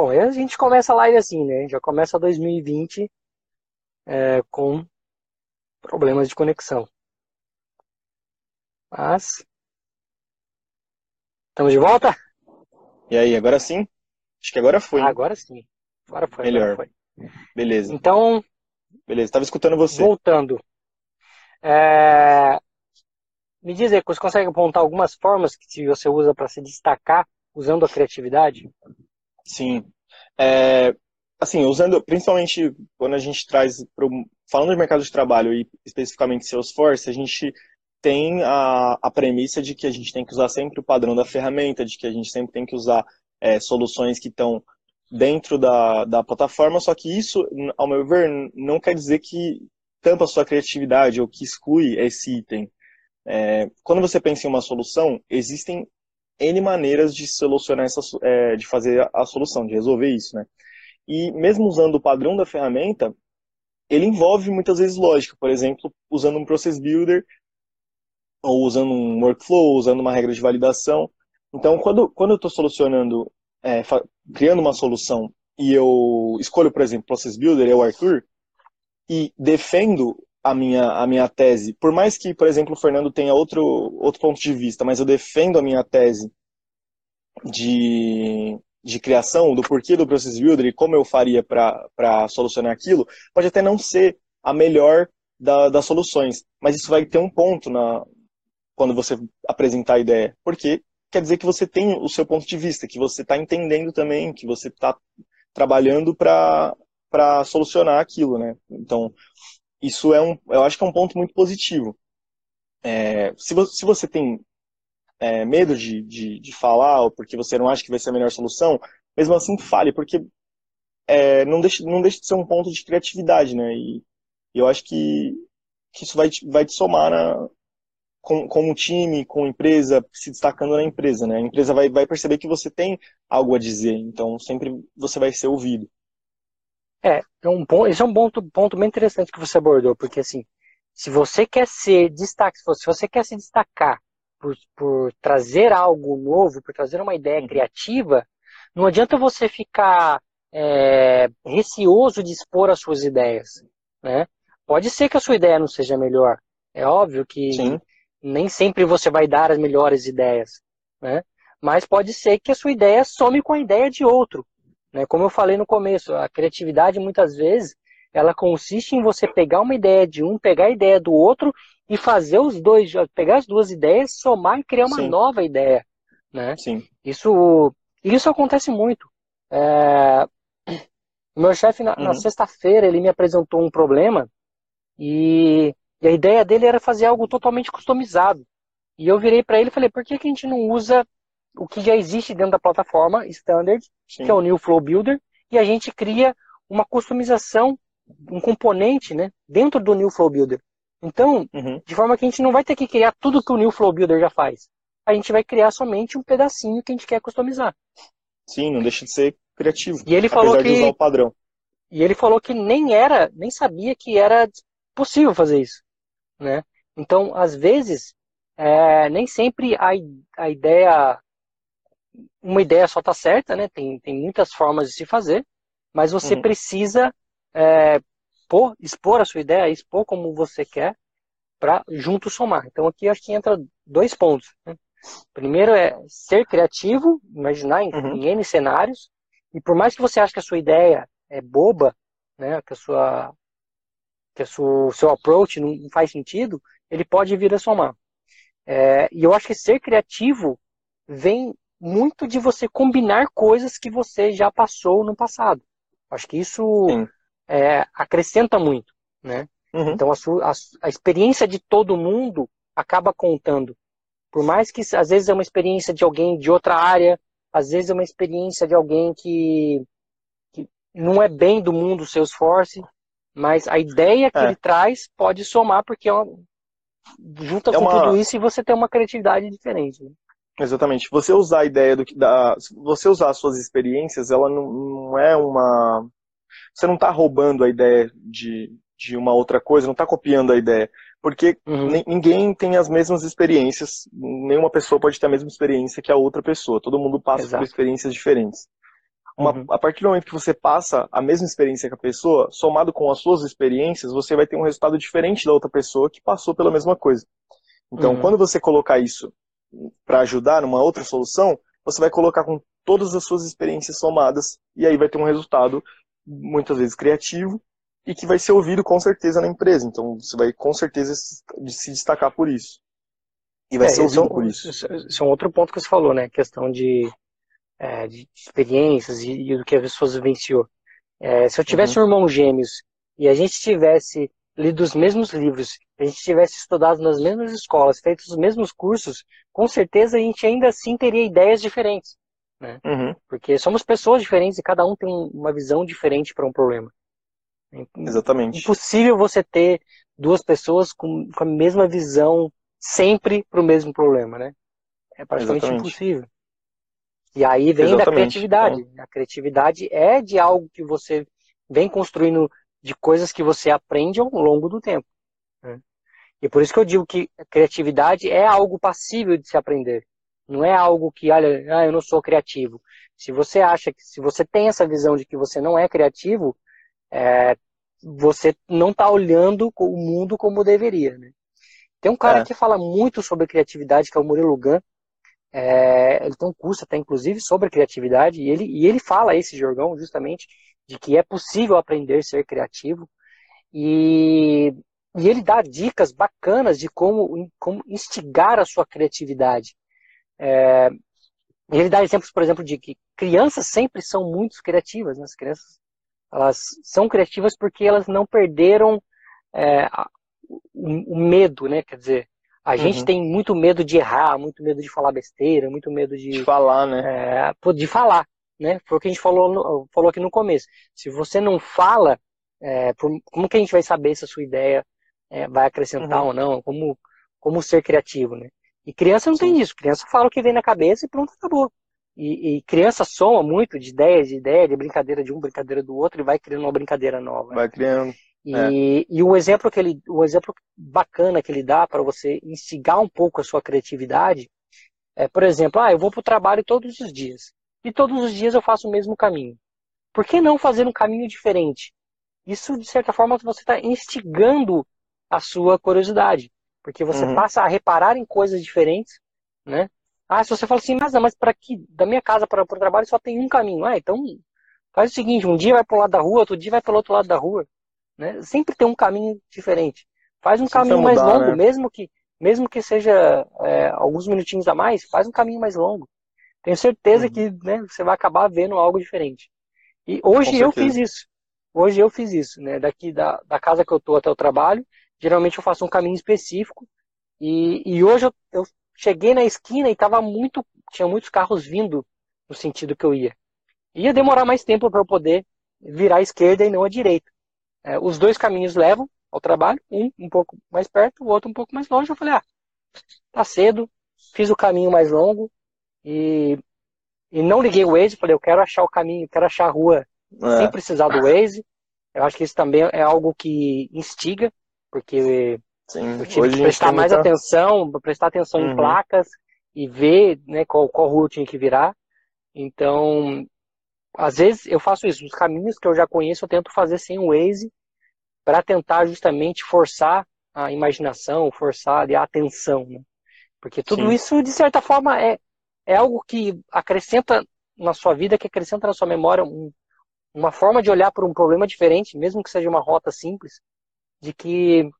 Bom, a gente começa a live assim, né? Já começa 2020 é, com problemas de conexão. Mas. Estamos de volta? E aí, agora sim? Acho que agora foi. Ah, agora sim. Agora foi. Melhor. Agora foi. Beleza. Então. Beleza, estava escutando você. Voltando. É... Me diz aí, você consegue apontar algumas formas que você usa para se destacar usando a criatividade? Sim. É, assim, usando, principalmente quando a gente traz, pro, falando do mercado de trabalho e especificamente Salesforce, a gente tem a, a premissa de que a gente tem que usar sempre o padrão da ferramenta, de que a gente sempre tem que usar é, soluções que estão dentro da, da plataforma, só que isso, ao meu ver, não quer dizer que tampa sua criatividade ou que exclui esse item. É, quando você pensa em uma solução, existem N maneiras de solucionar essa, é, de fazer a, solução, de resolver isso, né? E mesmo usando o padrão da ferramenta, ele envolve muitas vezes lógica, por exemplo, usando um process builder, ou usando um workflow, usando uma regra de validação. Então, quando, quando eu estou solucionando, é, criando uma solução, e eu escolho, por exemplo, process builder, eu, Arthur, e defendo a minha, a minha tese, por mais que, por exemplo, o Fernando tenha outro, outro ponto de vista, mas eu defendo a minha tese de, de criação, do porquê do Process Builder e como eu faria para solucionar aquilo, pode até não ser a melhor da, das soluções, mas isso vai ter um ponto na, quando você apresentar a ideia, porque quer dizer que você tem o seu ponto de vista, que você está entendendo também, que você está trabalhando para solucionar aquilo, né? Então, isso é um, eu acho que é um ponto muito positivo. É, se, você, se você tem é, medo de, de, de, falar, ou porque você não acha que vai ser a melhor solução, mesmo assim fale, porque é, não, deixa, não deixa de ser um ponto de criatividade, né? E, eu acho que, que isso vai, vai te somar na, com, com um time, com empresa, se destacando na empresa, né? A empresa vai, vai perceber que você tem algo a dizer, então sempre você vai ser ouvido. É, é um bom, esse é um ponto, ponto bem interessante que você abordou, porque assim, se você quer ser destaque, se você quer se destacar por, por trazer algo novo, por trazer uma ideia uhum. criativa, não adianta você ficar é, receoso de expor as suas ideias, né? Pode ser que a sua ideia não seja melhor, é óbvio que Sim. nem sempre você vai dar as melhores ideias, né? Mas pode ser que a sua ideia some com a ideia de outro, né? Como eu falei no começo, a criatividade muitas vezes ela consiste em você pegar uma ideia de um, pegar a ideia do outro e fazer os dois, pegar as duas ideias, somar e criar uma Sim. nova ideia, né? Sim. Isso, isso acontece muito. É... O meu chefe na, uhum. na sexta-feira ele me apresentou um problema e, e, a ideia dele era fazer algo totalmente customizado. E eu virei para ele e falei: por que, que a gente não usa o que já existe dentro da plataforma standard, Sim. que é o New Flow Builder, e a gente cria uma customização, um componente, né, dentro do New Flow Builder. Então, uhum. de forma que a gente não vai ter que criar tudo que o New Flow Builder já faz. A gente vai criar somente um pedacinho que a gente quer customizar. Sim, não deixa de ser criativo. E ele falou que usar o padrão. E ele falou que nem era, nem sabia que era possível fazer isso, né? Então, às vezes, é, nem sempre a, a ideia uma ideia só está certa, né? Tem, tem muitas formas de se fazer, mas você uhum. precisa é, pôr, expor a sua ideia, expor como você quer, para junto somar. Então aqui acho que entra dois pontos. Né? Primeiro é ser criativo, imaginar em, uhum. em N cenários, e por mais que você ache que a sua ideia é boba, né, que a sua que o seu approach não faz sentido, ele pode vir a somar. É, e eu acho que ser criativo vem muito de você combinar coisas que você já passou no passado. Acho que isso é, acrescenta muito, né? Uhum. Então a, sua, a, a, experiência de todo mundo acaba contando. Por mais que às vezes é uma experiência de alguém de outra área, às vezes é uma experiência de alguém que, que não é bem do mundo Salesforce, mas a ideia que é. ele traz pode somar porque é uma, junta é com uma... tudo isso e você tem uma criatividade diferente. Né? Exatamente. Você usar a ideia do que da, você usar as suas experiências, ela não, não é uma, você não está roubando a ideia de, de uma outra coisa, não está copiando a ideia, porque uhum. ninguém tem as mesmas experiências, nenhuma pessoa pode ter a mesma experiência que a outra pessoa. Todo mundo passa Exato. por experiências diferentes. Uma, uhum. A partir do momento que você passa a mesma experiência com a pessoa, somado com as suas experiências, você vai ter um resultado diferente da outra pessoa que passou pela mesma coisa. Então, uhum. quando você colocar isso para ajudar numa outra solução, você vai colocar com todas as suas experiências somadas e aí vai ter um resultado muitas vezes criativo e que vai ser ouvido com certeza na empresa. Então, você vai com certeza se destacar por isso. E vai é, ser ouvido é por isso. Isso é um outro ponto que você falou, né? Questão de é, de experiências e, e, do que a pessoa vivenciou. É, se eu tivesse uhum. um irmão gêmeos e a gente tivesse lido os mesmos livros, a gente tivesse estudado nas mesmas escolas, feito os mesmos cursos, com certeza a gente ainda assim teria ideias diferentes. Né? Uhum. Porque somos pessoas diferentes e cada um tem uma visão diferente para um problema. É Exatamente. Impossível você ter duas pessoas com, com a mesma visão sempre para o mesmo problema, né? É praticamente Exatamente. impossível. E aí vem Exatamente. da criatividade. É. A criatividade é de algo que você vem construindo de coisas que você aprende ao longo do tempo. Né? E por isso que eu digo que a criatividade é algo passível de se aprender. Não é algo que, olha, ah, eu não sou criativo. Se você acha que, se você tem essa visão de que você não é criativo, é, você não está olhando o mundo como deveria. Né? Tem um cara é. que fala muito sobre criatividade, que é o Murilo Gun, é, ele tem um curso até, inclusive, sobre criatividade, e ele, e ele fala, esse Jorgão, justamente, de que é possível aprender a ser criativo, e, e ele dá dicas bacanas de como, como instigar a sua criatividade. É, ele dá exemplos, por exemplo, de que crianças sempre são muito criativas, né? as crianças elas são criativas porque elas não perderam é, o, o medo, né? Quer dizer, a uhum. gente tem muito medo de errar, muito medo de falar besteira, muito medo de. De falar, né? É, de falar, né? Foi o que a gente falou, no, falou aqui no começo. Se você não fala, é, como que a gente vai saber se a sua ideia é, vai acrescentar uhum. ou não? Como, como ser criativo, né? E criança não Sim. tem isso. Criança fala o que vem na cabeça e pronto, acabou. E, e, criança soma muito de ideias, de ideia, de brincadeira de um, brincadeira do outro, e vai criando uma brincadeira nova. Vai criando. E, é. e o exemplo que ele, o exemplo bacana que ele dá para você instigar um pouco a sua criatividade é, por exemplo, ah, eu vou para o trabalho todos os dias e todos os dias eu faço o mesmo caminho. Por que não fazer um caminho diferente? Isso, de certa forma, você está instigando a sua curiosidade, porque você uhum. passa a reparar em coisas diferentes, né? Ah, se você fala assim, mas, mas para da minha casa para o trabalho só tem um caminho. Ah, então faz o seguinte, um dia vai para o lado da rua, outro dia vai pelo outro lado da rua. Né? Sempre tem um caminho diferente. Faz um caminho mudar, mais longo, né? mesmo que mesmo que seja é, alguns minutinhos a mais, faz um caminho mais longo. Tenho certeza uhum. que né, você vai acabar vendo algo diferente. E hoje eu fiz isso. Hoje eu fiz isso, né? Daqui da, da casa que eu tô até o trabalho, geralmente eu faço um caminho específico. E, e hoje eu, eu cheguei na esquina e tava muito, tinha muitos carros vindo no sentido que eu ia. Ia demorar mais tempo para eu poder virar à esquerda e não à direita. É, os dois caminhos levam ao trabalho, um um pouco mais perto, o outro um pouco mais longe. Eu falei, ah, tá cedo, fiz o caminho mais longo e, e não liguei o Waze, falei, eu quero achar o caminho, quero achar a rua é. sem precisar do Waze. Eu acho que isso também é algo que instiga, porque Sim. eu tive que prestar mais muita... atenção, prestar atenção uhum. em placas e ver né, qual, qual rua eu tinha que virar. Então, às vezes eu faço isso, os caminhos que eu já conheço eu tento fazer sem o Waze para tentar justamente forçar a imaginação, forçar a atenção. Né? Porque tudo Sim. isso, de certa forma, é, é algo que acrescenta na sua vida, que acrescenta na sua memória um, uma forma de olhar para um problema diferente, mesmo que seja uma rota simples, de que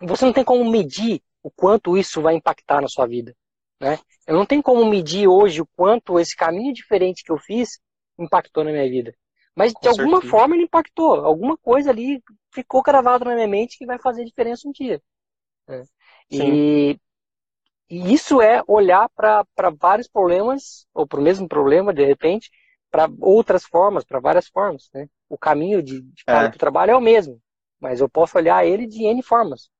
você não tem como medir o quanto isso vai impactar na sua vida. Né? Eu não tenho como medir hoje o quanto esse caminho diferente que eu fiz impactou na minha vida. Mas de alguma forma ele impactou. Alguma coisa ali ficou gravado na minha mente que vai fazer diferença um dia. Né? E, e, isso é olhar para vários problemas, ou para o mesmo problema, de repente, para outras formas, para várias formas. Né? O caminho de, de é. para o trabalho é o mesmo, mas eu posso olhar ele de N formas.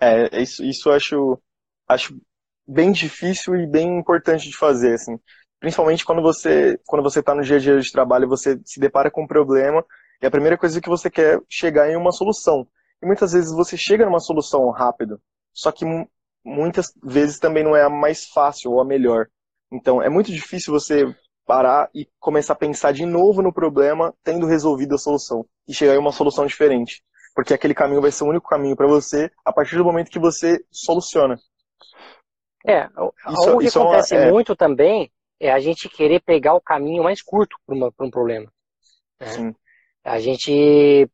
É, isso, isso eu acho, acho bem difícil e bem importante de fazer, assim principalmente quando você quando você está no dia a dia de trabalho, você se depara com um problema e a primeira coisa que você quer é chegar em uma solução. E muitas vezes você chega numa solução rápido, só que muitas vezes também não é a mais fácil ou a melhor. Então é muito difícil você parar e começar a pensar de novo no problema, tendo resolvido a solução. E chegar em uma solução diferente. Porque aquele caminho vai ser o único caminho para você a partir do momento que você soluciona. É, isso, algo que isso é acontece é... muito também é a gente querer pegar o caminho mais curto para um problema. Né? Sim. A gente.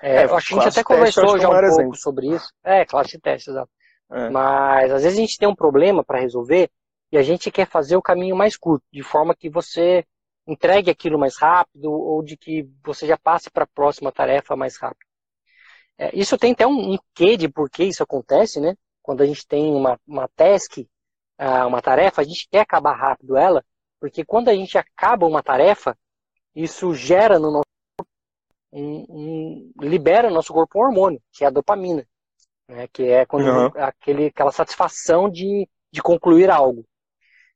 É, é, acho que a gente até conversou já um pouco exemplo. sobre isso. É, classe teste, exato. É. Mas às vezes a gente tem um problema para resolver e a gente quer fazer o caminho mais curto, de forma que você entregue aquilo mais rápido ou de que você já passe para a próxima tarefa mais rápido. É, isso tem até um, um quê de por que isso acontece, né? Quando a gente tem uma, uma task, uh, uma tarefa, a gente quer acabar rápido ela, porque quando a gente acaba uma tarefa, isso gera no nosso um, um, libera no nosso corpo um hormônio, que é a dopamina, né? que é quando uhum. aquele, aquela satisfação de, de concluir algo.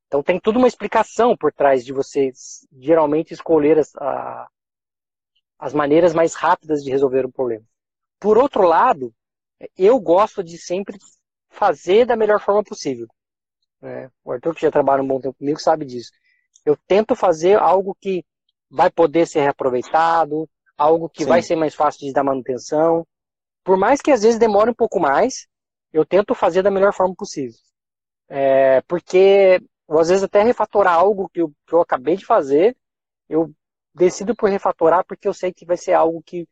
Então tem tudo uma explicação por trás de você geralmente escolher as, a, as maneiras mais rápidas de resolver um problema. Por outro lado, eu gosto de sempre fazer da melhor forma possível. Né? O Arthur, que já trabalha um bom tempo comigo, sabe disso. Eu tento fazer algo que vai poder ser reaproveitado, algo que Sim. vai ser mais fácil de dar manutenção. Por mais que às vezes demore um pouco mais, eu tento fazer da melhor forma possível. É, porque ou às vezes até refatorar algo que eu, que eu acabei de fazer, eu decido por refatorar porque eu sei que vai ser algo que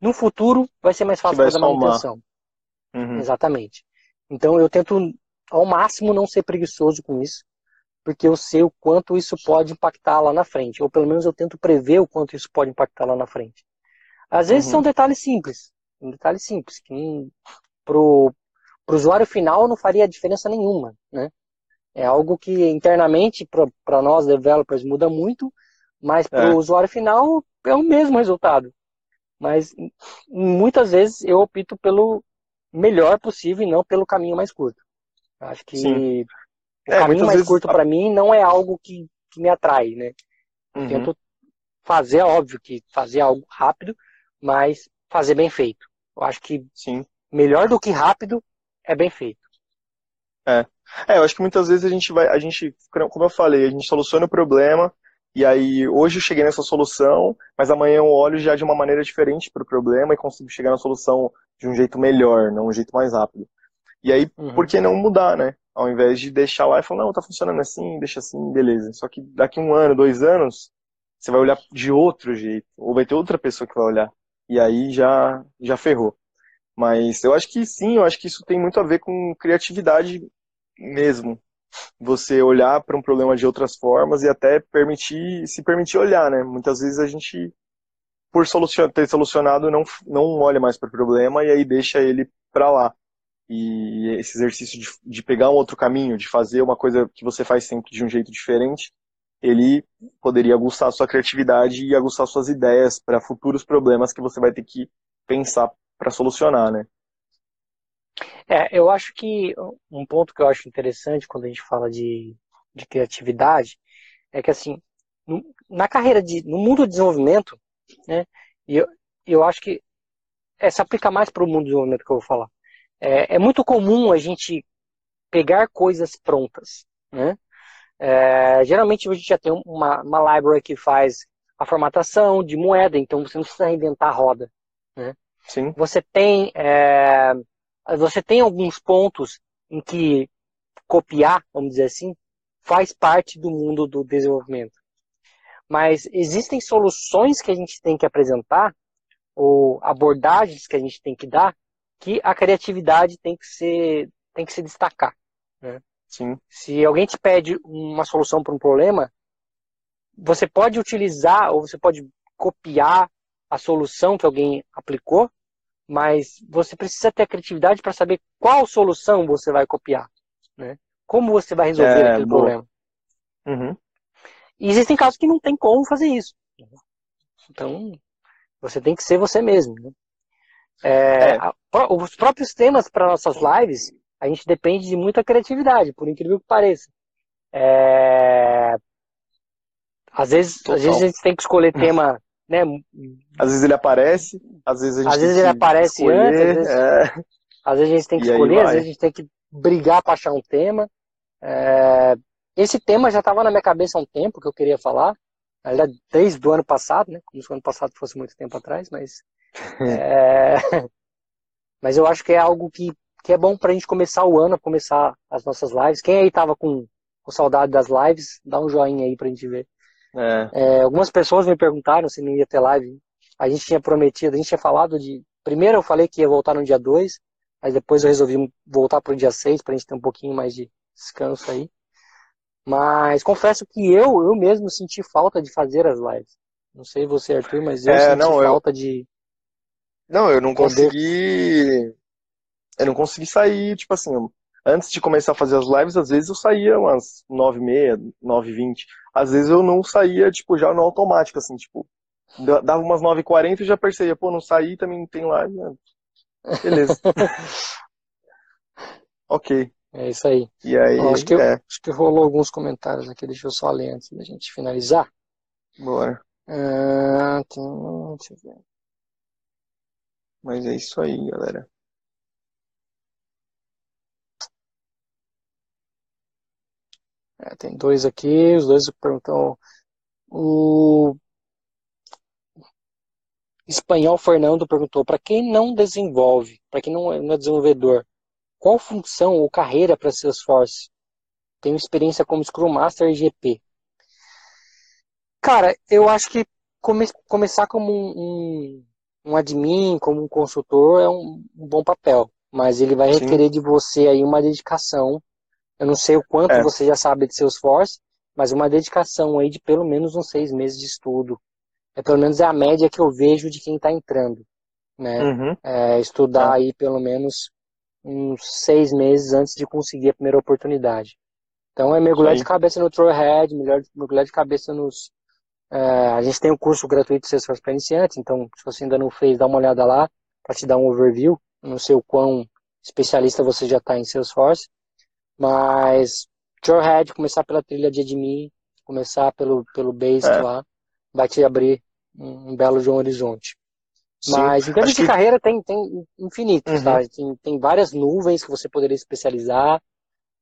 no futuro vai ser mais fácil fazer a manutenção. Uhum. Exatamente. Então eu tento ao máximo não ser preguiçoso com isso, porque eu sei o quanto isso pode impactar lá na frente, ou pelo menos eu tento prever o quanto isso pode impactar lá na frente. Às vezes uhum. são detalhes simples, um detalhe simples, que pro, pro usuário final não faria diferença nenhuma, né? É algo que internamente para nós developers muda muito, mas para o é. usuário final é o mesmo resultado. Mas muitas vezes eu opto pelo melhor possível e não pelo caminho mais curto. Acho que Sim. o é, caminho mais vezes... curto para mim não é algo que, que me atrai, né? Uhum. Tento fazer, óbvio que fazer algo rápido, mas fazer bem feito. Eu acho que Sim. melhor do que rápido é bem feito. É. É, eu acho que muitas vezes a gente vai, a gente, como eu falei, a gente soluciona o problema, e aí hoje eu cheguei nessa solução, mas amanhã eu olho já de uma maneira diferente para o problema e consigo chegar na solução de um jeito melhor, não um jeito mais rápido. E aí, uhum. por que não mudar, né? Ao invés de deixar lá e falar, não, tá funcionando assim, deixa assim, beleza. Só que daqui um ano, dois anos, você vai olhar de outro jeito, ou vai ter outra pessoa que vai olhar. E aí já, já ferrou. Mas eu acho que sim, eu acho que isso tem muito a ver com criatividade mesmo você olhar para um problema de outras formas e até permitir se permitir olhar, né? Muitas vezes a gente por solucion, ter solucionado não não olha mais para o problema e aí deixa ele para lá. E esse exercício de, de pegar um outro caminho, de fazer uma coisa que você faz sempre de um jeito diferente, ele poderia aguçar sua criatividade e aguçar suas ideias para futuros problemas que você vai ter que pensar para solucionar, né? É, eu acho que um ponto que eu acho interessante quando a gente fala de, de criatividade é que assim, na carreira de, no mundo do desenvolvimento, né, e eu, eu acho que é, se aplica mais para o mundo do desenvolvimento que eu vou falar. É, é muito comum a gente pegar coisas prontas, né? É, geralmente a gente já tem uma, uma library que faz a formatação de moeda, então você não precisa reinventar a roda, né? Sim. Você tem é, você tem alguns pontos em que copiar, vamos dizer assim, faz parte do mundo do desenvolvimento. Mas existem soluções que a gente tem que apresentar, ou abordagens que a gente tem que dar, que a criatividade tem que ser, tem que se destacar. Né? Sim. Se alguém te pede uma solução para um problema, você pode utilizar ou você pode copiar a solução que alguém aplicou, mas você precisa ter a criatividade para saber qual solução você vai copiar, né? Como você vai resolver é, aquele problema. Uhum. E existem casos que não tem como fazer isso. Então, você tem que ser você mesmo. Né? É, é. A, os próprios temas para nossas lives, a gente depende de muita criatividade, por incrível que pareça. É, às, vezes, às vezes a gente tem que escolher tema né? Às vezes ele aparece, às vezes a gente Às vezes ele aparece escolher, antes, às vezes, é... às vezes, a gente tem que e escolher, às vezes a gente tem que brigar para achar um tema. É... esse tema já estava na minha cabeça há um tempo que eu queria falar, desde o ano passado, né? Como se o ano passado fosse muito tempo atrás, mas. é... Mas eu acho que é algo que, que é bom para a gente começar o ano, começar as nossas lives. Quem aí tava com, com saudade das lives, dá um joinha aí pra gente ver. É. É, algumas pessoas me perguntaram se não ia ter live. A gente tinha prometido, a gente tinha falado de. Primeiro eu falei que ia voltar no dia 2, mas depois eu resolvi voltar para o dia 6 para a gente ter um pouquinho mais de descanso aí. Mas confesso que eu, eu mesmo senti falta de fazer as lives. Não sei você, Arthur, mas eu é, senti não, falta eu... de. Não, eu não consegui. Eu não consegui sair, tipo assim, antes de começar a fazer as lives, às vezes eu saía umas 9h30, 9h20. Às vezes eu não saía, tipo, já no automático, assim, tipo, dava umas 9h40 e já percebia, pô, não saí, também tem live, né? Beleza. ok. É isso aí. E aí, acho, que, é. acho que rolou alguns comentários aqui, deixa eu só ler antes da gente finalizar. Bora. Ah, tem... Deixa eu ver. Mas é isso aí, galera. É, tem dois aqui, os dois perguntam. O espanhol Fernando perguntou: para quem não desenvolve, para quem não é desenvolvedor, qual função ou carreira para Salesforce? Tenho experiência como Scrum Master e GP. Cara, eu acho que come, começar como um, um, um, admin, como um consultor, é um, um bom papel. Mas ele vai requerer Sim. de você aí uma dedicação. Eu não sei o quanto é. você já sabe de Salesforce, mas uma dedicação aí de pelo menos uns seis meses de estudo. É pelo menos é a média que eu vejo de quem está entrando. Né? Uhum. É, estudar é. aí pelo menos uns seis meses antes de conseguir a primeira oportunidade. Então é mergulhar de cabeça no Trailhead, mergulhar de cabeça nos. É, a gente tem um curso gratuito de Salesforce para iniciantes, então se você ainda não fez, dá uma olhada lá para te dar um overview. Não sei o quão especialista você já está em Salesforce, mas Trailhead, começar pela trilha de admin, começar pelo, pelo Basic é. lá, vai te abrir um, um belo um horizonte. Mas Sim, em termos de que... carreira tem, tem infinitos, uhum. tá? Tem, tem várias nuvens que você poderia especializar,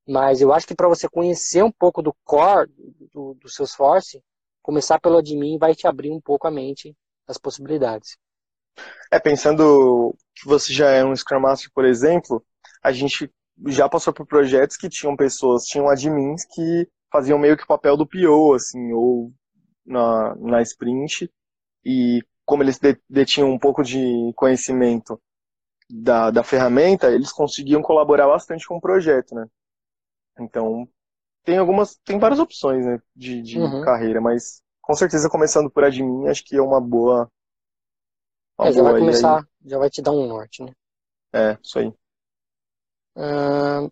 mas eu acho que para você conhecer um pouco do core do, do Salesforce, começar pelo admin vai te abrir um pouco a mente das possibilidades. É, pensando que você já é um Scrum Master, por exemplo, a gente já passou por projetos que tinham pessoas, tinham admins que faziam meio que o papel do PO, assim, ou na, na sprint, e como eles detinham um pouco de conhecimento da, da ferramenta, eles conseguiam colaborar bastante com o projeto, né? Então, tem algumas, tem várias opções, né, de, de uhum. carreira, mas com certeza começando por admin, acho que é uma boa. Uma é, já boa vai começar, aí. já vai te dar um norte, né? É, isso aí. Uh,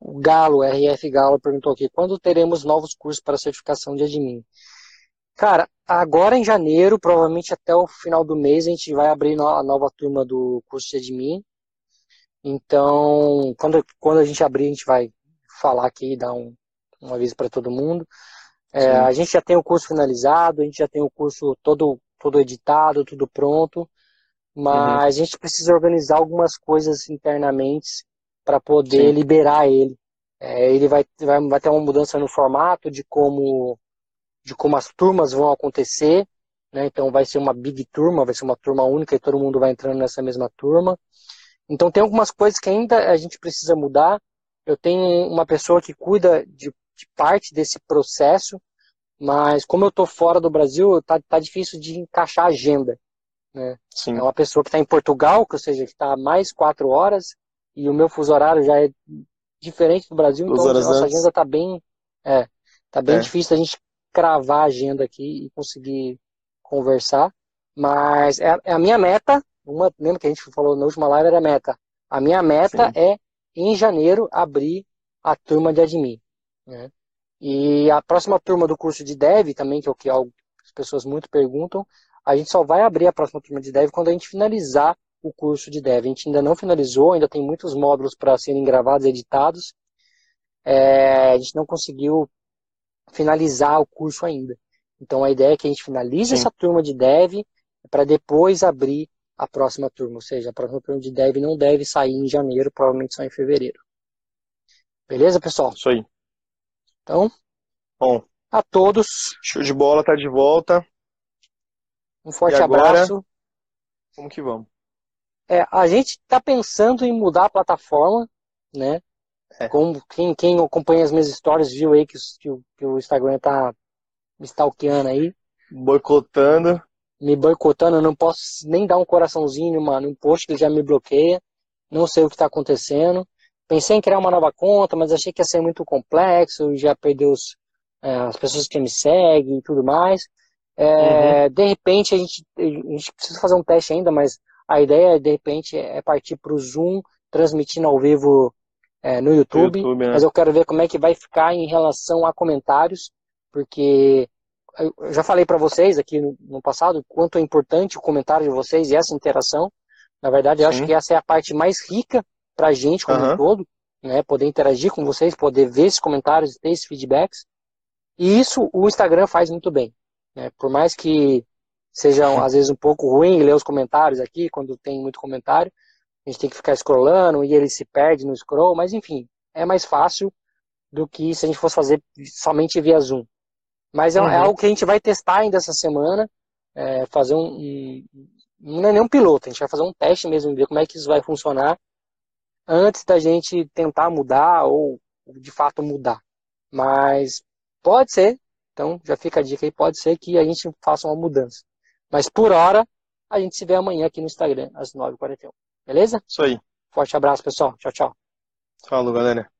o Galo, RF Galo, perguntou aqui: quando teremos novos cursos para certificação de admin? Cara, agora em janeiro, provavelmente até o final do mês, a gente vai abrir a nova turma do curso de admin. Então, quando, quando a gente abrir, a gente vai falar aqui e dar um, um aviso para todo mundo. É, a gente já tem o curso finalizado, a gente já tem o curso todo, todo editado, tudo pronto, mas uhum. a gente precisa organizar algumas coisas internamente para poder Sim. liberar ele. É, ele vai, vai, vai ter uma mudança no formato de como de como as turmas vão acontecer, né? Então vai ser uma big turma, vai ser uma turma única e todo mundo vai entrando nessa mesma turma. Então tem algumas coisas que ainda a gente precisa mudar. Eu tenho uma pessoa que cuida de, de parte desse processo, mas como eu estou fora do Brasil, tá, tá difícil de encaixar a agenda. Né? Sim. É uma pessoa que está em Portugal, que, ou seja, que está mais quatro horas, e o meu fuso horário já é diferente do Brasil, então a nossa antes. agenda está bem, é, tá bem é. difícil a gente cravar a agenda aqui e conseguir conversar. Mas é, é, a minha meta, uma, lembra que a gente falou na última live, era a meta. A minha meta Sim. é, em janeiro, abrir a turma de admin. Né? E a próxima turma do curso de dev, também, que é o que as pessoas muito perguntam, a gente só vai abrir a próxima turma de dev quando a gente finalizar o curso de dev. A gente ainda não finalizou, ainda tem muitos módulos para serem gravados e editados. É, a gente não conseguiu finalizar o curso ainda. Então a ideia é que a gente finalize Sim. essa turma de dev para depois abrir a próxima turma. Ou seja, a próxima turma de dev não deve sair em janeiro, provavelmente só em fevereiro. Beleza, pessoal? Isso aí. Então, Bom, a todos, show de bola, tá de volta. Um forte agora? abraço. Vamos que vamos. É, a gente está pensando em mudar a plataforma, né? É. Como quem, quem acompanha as minhas histórias viu aí que, o, que o Instagram tá me stalkeando aí, Boicotando. me boicotando, eu não posso nem dar um coraçãozinho, mano, um post que ele já me bloqueia, não sei o que está acontecendo. Pensei em criar uma nova conta, mas achei que ia ser muito complexo, já perdeu os, é, as pessoas que me seguem e tudo mais. É, De repente a gente, a gente precisa fazer um teste ainda, mas a ideia de repente é partir para o Zoom, transmitindo ao vivo é, no YouTube. YouTube, né? Mas eu quero ver como é que vai ficar em relação a comentários, porque eu já falei para vocês aqui no, no passado quanto é importante o comentário de vocês e essa interação. Na verdade, eu acho Sim. que essa é a parte mais rica para a gente como um Aham. todo, né? Poder interagir com vocês, poder ver esses comentários, ter esses feedbacks. E isso o Instagram faz muito bem. Né? Por mais que seja às vezes um pouco ruim ler os comentários aqui, quando tem muito comentário, a gente tem que ficar scrollando e ele se perde no scroll, mas enfim, é mais fácil do que se a gente fosse fazer somente via Zoom. Mas é, Uhum. é algo que a gente vai testar ainda essa semana, é, fazer um, um- Não é nem um piloto, a gente vai fazer um teste mesmo, ver como é que isso vai funcionar antes da gente tentar mudar ou de fato mudar. Mas pode ser, então já fica a dica aí, pode ser que a gente faça uma mudança. Mas por hora, a gente se vê amanhã aqui no Instagram, às 9h41. Beleza? Isso aí. Forte abraço, pessoal. Tchau, tchau. Falou, galera.